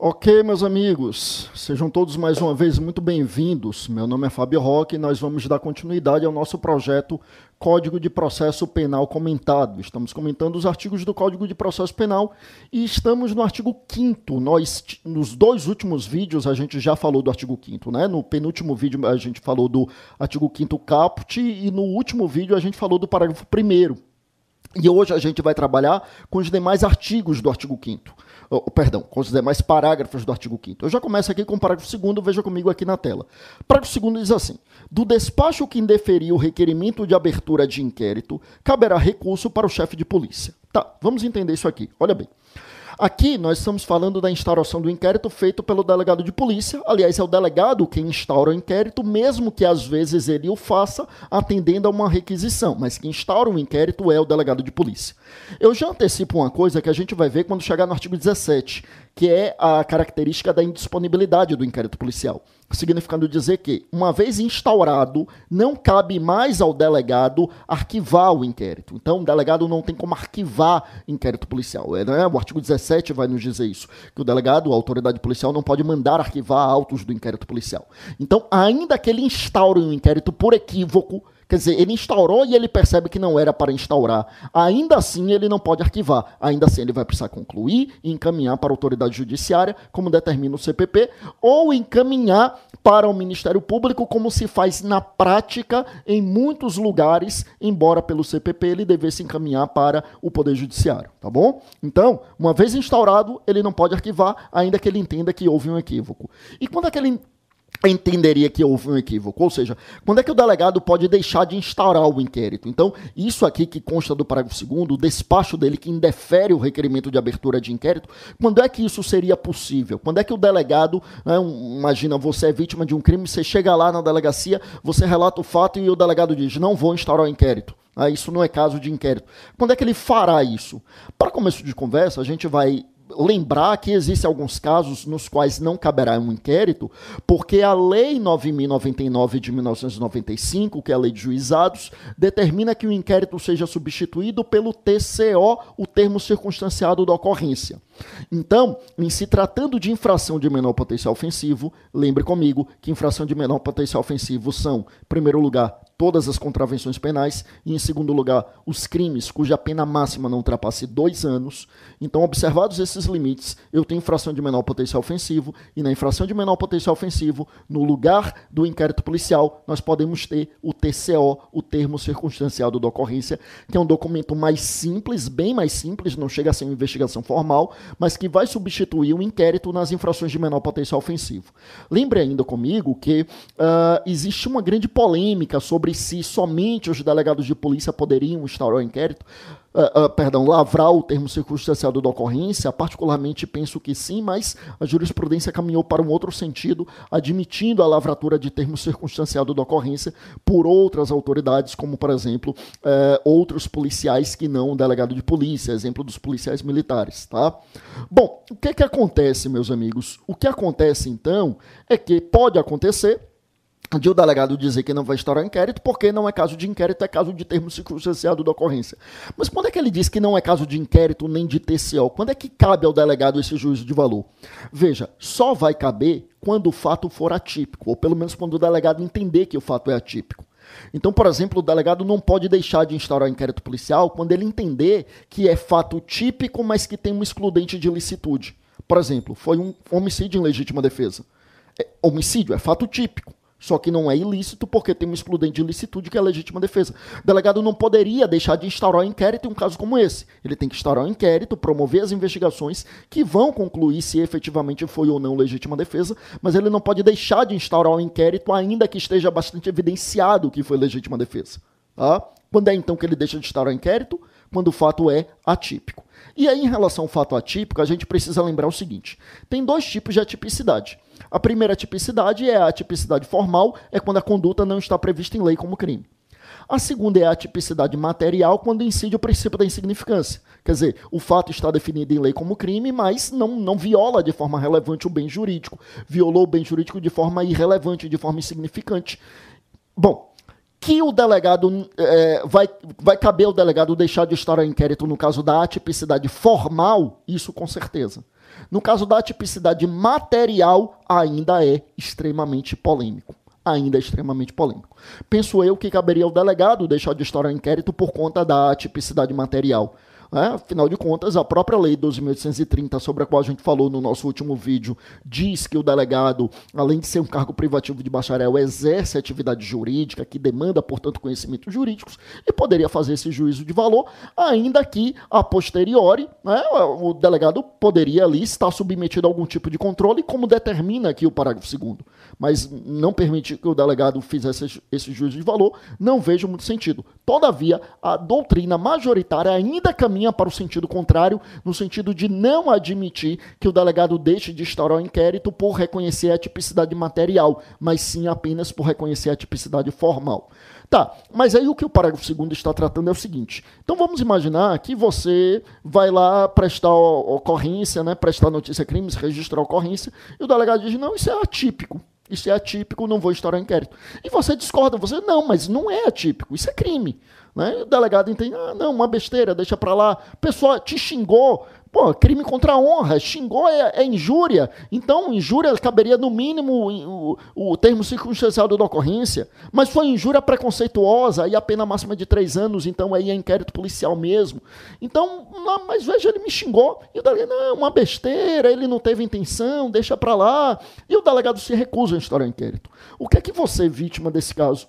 Ok, meus amigos, sejam todos mais uma vez muito bem-vindos. Meu nome é Fábio Roque e nós vamos dar continuidade ao nosso projeto Código de Processo Penal Comentado. Estamos comentando os artigos do Código de Processo Penal e estamos no artigo 5 Nós, nos dois últimos vídeos, a gente já falou do artigo 5 né? No penúltimo vídeo, a gente falou do artigo 5 caput e no último vídeo, a gente falou do parágrafo 1 e hoje a gente vai trabalhar com os demais artigos do artigo 5 oh, perdão, com os demais parágrafos do artigo 5 Eu já começo aqui com o parágrafo 2 veja comigo aqui na tela. O parágrafo 2 diz assim: Do despacho que indeferir o requerimento de abertura de inquérito, caberá recurso para o chefe de polícia. Tá, vamos entender isso aqui. Olha bem. Aqui nós estamos falando da instauração do inquérito feito pelo delegado de polícia. Aliás, é o delegado quem instaura o inquérito, mesmo que às vezes ele o faça atendendo a uma requisição, mas quem instaura o inquérito é o delegado de polícia. Eu já antecipo uma coisa que a gente vai ver quando chegar no artigo 17, que é a característica da indisponibilidade do inquérito policial. Significando dizer que, uma vez instaurado, não cabe mais ao delegado arquivar o inquérito. Então, o delegado não tem como arquivar inquérito policial. É, né? O artigo 17 vai nos dizer isso, que o delegado, a autoridade policial, não pode mandar arquivar autos do inquérito policial. Então, ainda que ele instaure um inquérito por equívoco, Quer dizer, ele instaurou e ele percebe que não era para instaurar. Ainda assim, ele não pode arquivar. Ainda assim, ele vai precisar concluir e encaminhar para a autoridade judiciária, como determina o CPP, ou encaminhar para o Ministério Público, como se faz na prática em muitos lugares, embora pelo CPP ele devesse encaminhar para o Poder Judiciário, tá bom? Então, uma vez instaurado, ele não pode arquivar, ainda que ele entenda que houve um equívoco. E quando é que ele entenderia que houve um equívoco. Ou seja, quando é que o delegado pode deixar de instaurar o inquérito? Então, isso aqui que consta do parágrafo 2 o despacho dele que indefere o requerimento de abertura de inquérito, quando é que isso seria possível? Quando é que o delegado, né, um, imagina, você é vítima de um crime, você chega lá na delegacia, você relata o fato e o delegado diz, não vou instaurar o inquérito. Ah, isso não é caso de inquérito. Quando é que ele fará isso? Para começo de conversa, a gente vai lembrar que existem alguns casos nos quais não caberá um inquérito, porque a Lei 9099 de 1995, que é a Lei de Juizados, determina que o inquérito seja substituído pelo TCO, o termo circunstanciado da ocorrência. Então, em se tratando de infração de menor potencial ofensivo, lembre comigo que infração de menor potencial ofensivo são, em primeiro lugar, todas as contravenções penais e, em segundo lugar, os crimes cuja pena máxima não ultrapasse dois anos. Então, observados esses limites, eu tenho infração de menor potencial ofensivo e na infração de menor potencial ofensivo, no lugar do inquérito policial, nós podemos ter o TCO, o termo circunstanciado da ocorrência, que é um documento mais simples, bem mais simples, não chega a ser uma investigação formal, mas que vai substituir o inquérito nas infrações de menor potencial ofensivo. Lembre ainda comigo que uh, existe uma grande polêmica sobre sobre se somente os delegados de polícia poderiam instaurar o inquérito, uh, uh, perdão, lavrar o termo circunstanciado da ocorrência, particularmente penso que sim, mas a jurisprudência caminhou para um outro sentido, admitindo a lavratura de termo circunstanciado da ocorrência por outras autoridades, como, por exemplo, uh, outros policiais que não o delegado de polícia, exemplo dos policiais militares, tá? Bom, o que que acontece, meus amigos? O que acontece, então, é que pode acontecer de o delegado dizer que não vai instaurar inquérito, porque não é caso de inquérito, é caso de termo circunstanciado da ocorrência. Mas quando é que ele diz que não é caso de inquérito nem de TCO? Quando é que cabe ao delegado esse juízo de valor? Veja, só vai caber quando o fato for atípico, ou pelo menos quando o delegado entender que o fato é atípico. Então, por exemplo, o delegado não pode deixar de instaurar inquérito policial quando ele entender que é fato típico, mas que tem um excludente de ilicitude. Por exemplo, foi um homicídio em legítima defesa. É, homicídio é fato típico. Só que não é ilícito porque tem um excludente de ilicitude que é legítima defesa. O delegado não poderia deixar de instaurar um inquérito em um caso como esse. Ele tem que instaurar um inquérito, promover as investigações que vão concluir se efetivamente foi ou não legítima defesa, mas ele não pode deixar de instaurar um inquérito ainda que esteja bastante evidenciado que foi legítima defesa. Tá? Quando é então que ele deixa de instaurar o inquérito? Quando o fato é atípico. E aí, em relação ao fato atípico, a gente precisa lembrar o seguinte: tem dois tipos de atipicidade. A primeira tipicidade é a tipicidade formal, é quando a conduta não está prevista em lei como crime. A segunda é a tipicidade material, quando incide o princípio da insignificância. Quer dizer, o fato está definido em lei como crime, mas não, não viola de forma relevante o bem jurídico. Violou o bem jurídico de forma irrelevante, de forma insignificante. Bom, que o delegado é, vai, vai caber ao delegado deixar de estar a inquérito no caso da atipicidade formal, isso com certeza. No caso da tipicidade material, ainda é extremamente polêmico ainda é extremamente polêmico. Penso eu que caberia ao delegado deixar de estourar inquérito por conta da tipicidade material. É, afinal de contas, a própria Lei 12.830, sobre a qual a gente falou no nosso último vídeo, diz que o delegado, além de ser um cargo privativo de bacharel, exerce atividade jurídica, que demanda, portanto, conhecimentos jurídicos, e poderia fazer esse juízo de valor, ainda que, a posteriori, né, o delegado poderia ali estar submetido a algum tipo de controle, como determina aqui o parágrafo 2 mas não permitir que o delegado fizesse esse juízo de valor, não vejo muito sentido. Todavia, a doutrina majoritária ainda caminha para o sentido contrário, no sentido de não admitir que o delegado deixe de instaurar o inquérito por reconhecer a tipicidade material, mas sim apenas por reconhecer a tipicidade formal. Tá, mas aí o que o parágrafo 2 está tratando é o seguinte. Então vamos imaginar que você vai lá prestar ocorrência, né, prestar notícia crimes, registrar ocorrência, e o delegado diz: não, isso é atípico. Isso é atípico, não vou instaurar inquérito. E você discorda, você, não, mas não é atípico, isso é crime. Né? O delegado entende, ah, não, uma besteira, deixa para lá. Pessoa te xingou, pô, crime contra a honra, xingou é, é injúria. Então, injúria caberia no mínimo o, o termo circunstancial da ocorrência. Mas foi injúria preconceituosa, aí a pena máxima de três anos, então aí é inquérito policial mesmo. Então, não, mas veja, ele me xingou. E o delegado, não, uma besteira, ele não teve intenção, deixa para lá. E o delegado se recusa a instaurar inquérito. O que é que você, vítima desse caso,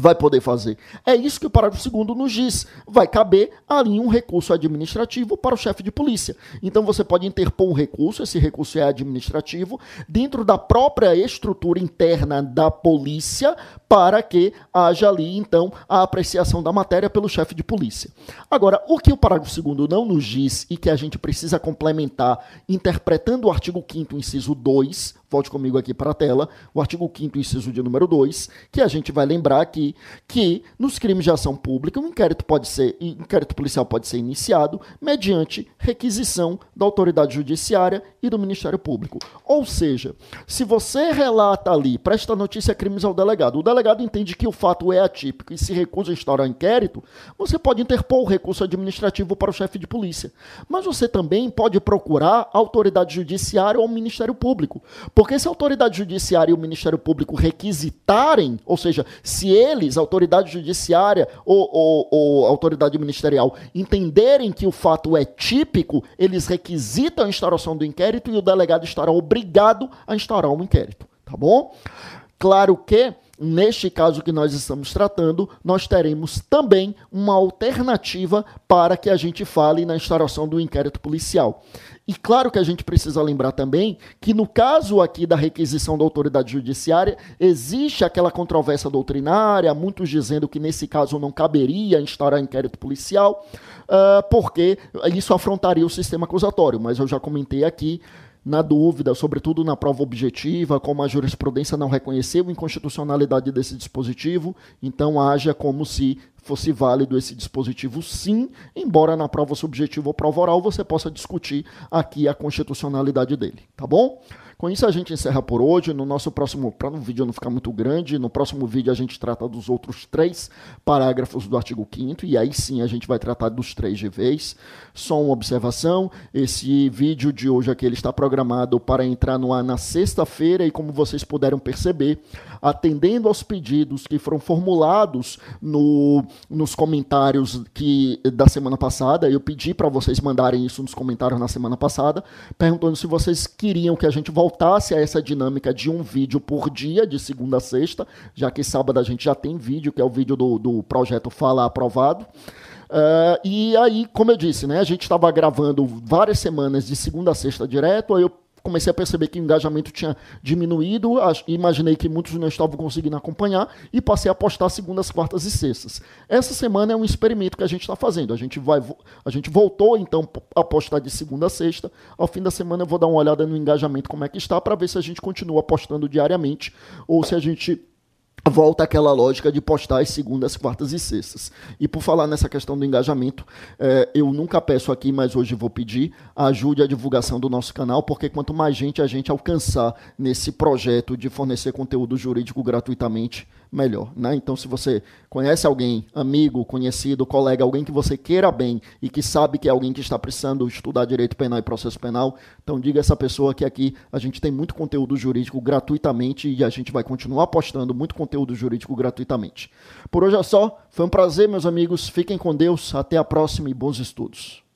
vai poder fazer. É isso que o parágrafo 2 nos diz. Vai caber ali um recurso administrativo para o chefe de polícia. Então você pode interpor um recurso, esse recurso é administrativo, dentro da própria estrutura interna da polícia, para que haja ali, então, a apreciação da matéria pelo chefe de polícia. Agora, o que o parágrafo 2 não nos diz e que a gente precisa complementar interpretando o artigo 5 inciso 2, volte comigo aqui para a tela, o artigo 5 inciso de número 2, que a gente vai lembrar aqui que nos crimes de ação pública, um inquérito pode ser, inquérito policial pode ser iniciado mediante requisição da autoridade judiciária e do Ministério Público. Ou seja, se você relata ali, presta notícia crimes ao delegado, o delegado entende que o fato é atípico e se recusa a instaurar inquérito, você pode interpor o recurso administrativo para o chefe de polícia. Mas você também pode procurar a autoridade judiciária ou o Ministério Público porque se a autoridade judiciária e o Ministério Público requisitarem, ou seja, se eles, a autoridade judiciária ou, ou, ou autoridade ministerial, entenderem que o fato é típico, eles requisitam a instauração do inquérito e o delegado estará obrigado a instaurar um inquérito. Tá bom? Claro que Neste caso que nós estamos tratando, nós teremos também uma alternativa para que a gente fale na instauração do inquérito policial. E claro que a gente precisa lembrar também que no caso aqui da requisição da autoridade judiciária, existe aquela controvérsia doutrinária, muitos dizendo que nesse caso não caberia instaurar inquérito policial, uh, porque isso afrontaria o sistema acusatório. Mas eu já comentei aqui na dúvida, sobretudo na prova objetiva, como a jurisprudência não reconheceu a inconstitucionalidade desse dispositivo, então haja como se fosse válido esse dispositivo sim, embora na prova subjetiva ou prova oral você possa discutir aqui a constitucionalidade dele, tá bom? Com isso a gente encerra por hoje. No nosso próximo, para o vídeo não ficar muito grande, no próximo vídeo a gente trata dos outros três parágrafos do artigo 5 e aí sim a gente vai tratar dos três de vez. Só uma observação, esse vídeo de hoje aqui ele está programado para entrar no ar na sexta-feira e como vocês puderam perceber, atendendo aos pedidos que foram formulados no, nos comentários que da semana passada, eu pedi para vocês mandarem isso nos comentários na semana passada, perguntando se vocês queriam que a gente voltasse voltasse a essa dinâmica de um vídeo por dia, de segunda a sexta, já que sábado a gente já tem vídeo, que é o vídeo do, do projeto Fala Aprovado. Uh, e aí, como eu disse, né, a gente estava gravando várias semanas de segunda a sexta direto, aí eu comecei a perceber que o engajamento tinha diminuído, imaginei que muitos não estavam conseguindo acompanhar e passei a postar segundas, quartas e sextas. Essa semana é um experimento que a gente está fazendo. A gente vai, a gente voltou então a postar de segunda a sexta. Ao fim da semana eu vou dar uma olhada no engajamento como é que está para ver se a gente continua postando diariamente ou se a gente volta aquela lógica de postar as segundas, quartas e sextas. E por falar nessa questão do engajamento, é, eu nunca peço aqui, mas hoje vou pedir, ajude a divulgação do nosso canal, porque quanto mais gente a gente alcançar nesse projeto de fornecer conteúdo jurídico gratuitamente, melhor. Né? Então, se você conhece alguém, amigo, conhecido, colega, alguém que você queira bem e que sabe que é alguém que está precisando estudar direito penal e processo penal, então diga a essa pessoa que aqui a gente tem muito conteúdo jurídico gratuitamente e a gente vai continuar postando muito conteúdo jurídico gratuitamente. Por hoje é só. Foi um prazer, meus amigos. Fiquem com Deus. Até a próxima e bons estudos.